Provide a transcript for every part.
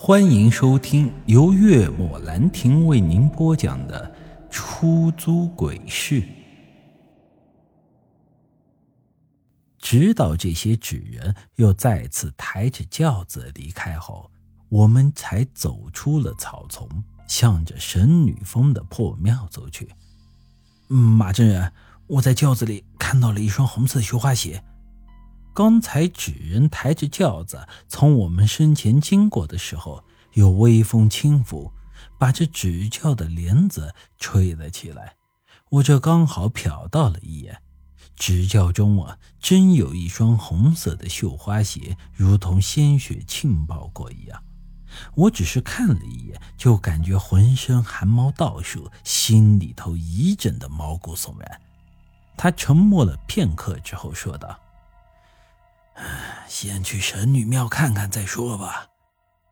欢迎收听由月末兰亭为您播讲的《出租鬼市》。直到这些纸人又再次抬着轿子离开后，我们才走出了草丛，向着神女峰的破庙走去。马真人，我在轿子里看到了一双红色绣花鞋。刚才纸人抬着轿子从我们身前经过的时候，有微风轻拂，把这纸轿的帘子吹了起来。我这刚好瞟到了一眼，纸轿中啊，真有一双红色的绣花鞋，如同鲜血浸泡过一样。我只是看了一眼，就感觉浑身汗毛倒竖，心里头一阵的毛骨悚然。他沉默了片刻之后说道。先去神女庙看看再说吧。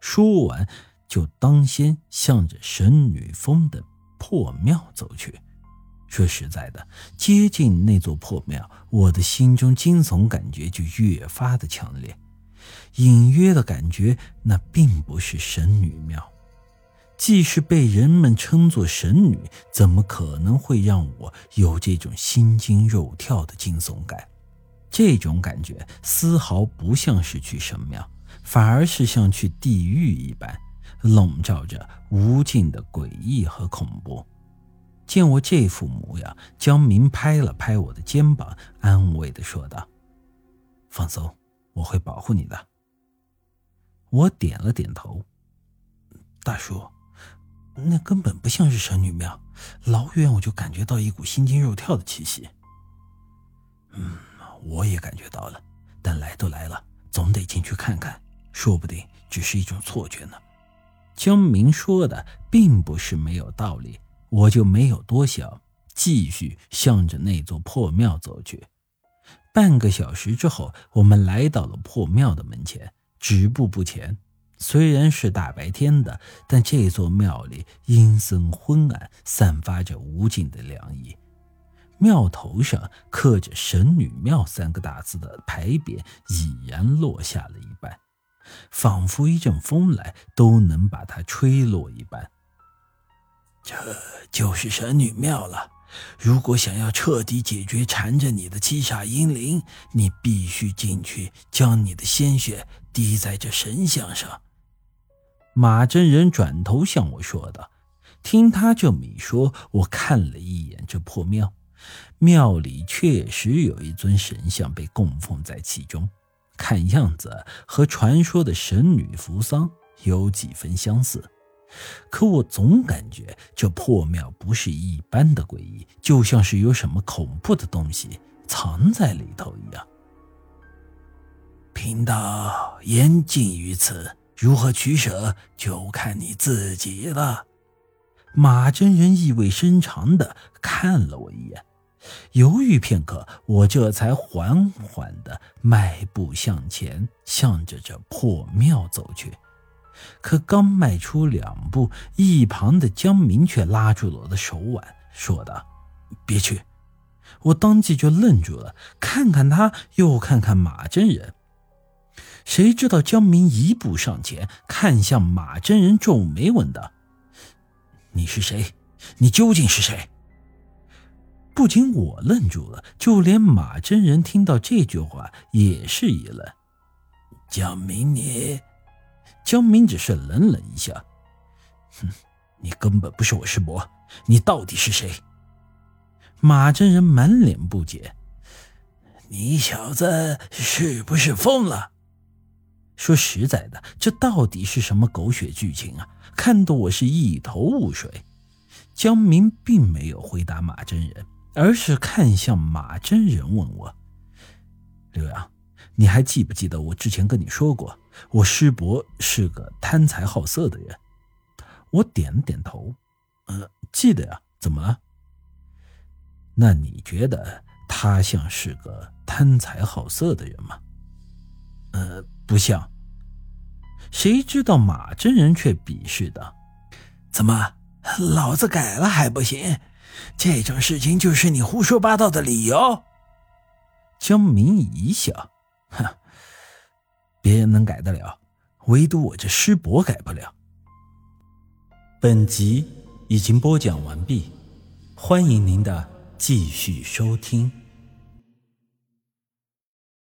说完，就当先向着神女峰的破庙走去。说实在的，接近那座破庙，我的心中惊悚感觉就越发的强烈，隐约的感觉那并不是神女庙。既是被人们称作神女，怎么可能会让我有这种心惊肉跳的惊悚感？这种感觉丝毫不像是去神庙，反而是像去地狱一般，笼罩着无尽的诡异和恐怖。见我这副模样，江明拍了拍我的肩膀，安慰地说道：“放松，我会保护你的。”我点了点头。大叔，那根本不像是神女庙，老远我就感觉到一股心惊肉跳的气息。嗯。我也感觉到了，但来都来了，总得进去看看，说不定只是一种错觉呢。江明说的并不是没有道理，我就没有多想，继续向着那座破庙走去。半个小时之后，我们来到了破庙的门前，止步不前。虽然是大白天的，但这座庙里阴森昏暗，散发着无尽的凉意。庙头上刻着“神女庙”三个大字的牌匾已然落下了一半，仿佛一阵风来都能把它吹落一般。这就是神女庙了。如果想要彻底解决缠着你的七煞阴灵，你必须进去，将你的鲜血滴在这神像上。马真人转头向我说道：“听他这么一说，我看了一眼这破庙。”庙里确实有一尊神像被供奉在其中，看样子和传说的神女扶桑有几分相似。可我总感觉这破庙不是一般的诡异，就像是有什么恐怖的东西藏在里头一样。贫道言尽于此，如何取舍就看你自己了。马真人意味深长地看了我一眼。犹豫片刻，我这才缓缓地迈步向前，向着这破庙走去。可刚迈出两步，一旁的江明却拉住了我的手腕，说道：“别去！”我当即就愣住了，看看他，又看看马真人。谁知道江明一步上前，看向马真人，皱眉问道：“你是谁？你究竟是谁？”不仅我愣住了，就连马真人听到这句话也是一愣。江明，你，江明只是冷冷一笑：“哼，你根本不是我师伯，你到底是谁？”马真人满脸不解：“你小子是不是疯了？”说实在的，这到底是什么狗血剧情啊？看得我是一头雾水。江明并没有回答马真人。而是看向马真人，问我：“刘洋，你还记不记得我之前跟你说过，我师伯是个贪财好色的人？”我点了点头：“嗯，记得呀。怎么了？那你觉得他像是个贪财好色的人吗？”“呃，不像。”谁知道马真人却鄙视道：“怎么，老子改了还不行？”这种事情就是你胡说八道的理由。江明一笑，哼，别人能改得了，唯独我这师伯改不了。本集已经播讲完毕，欢迎您的继续收听。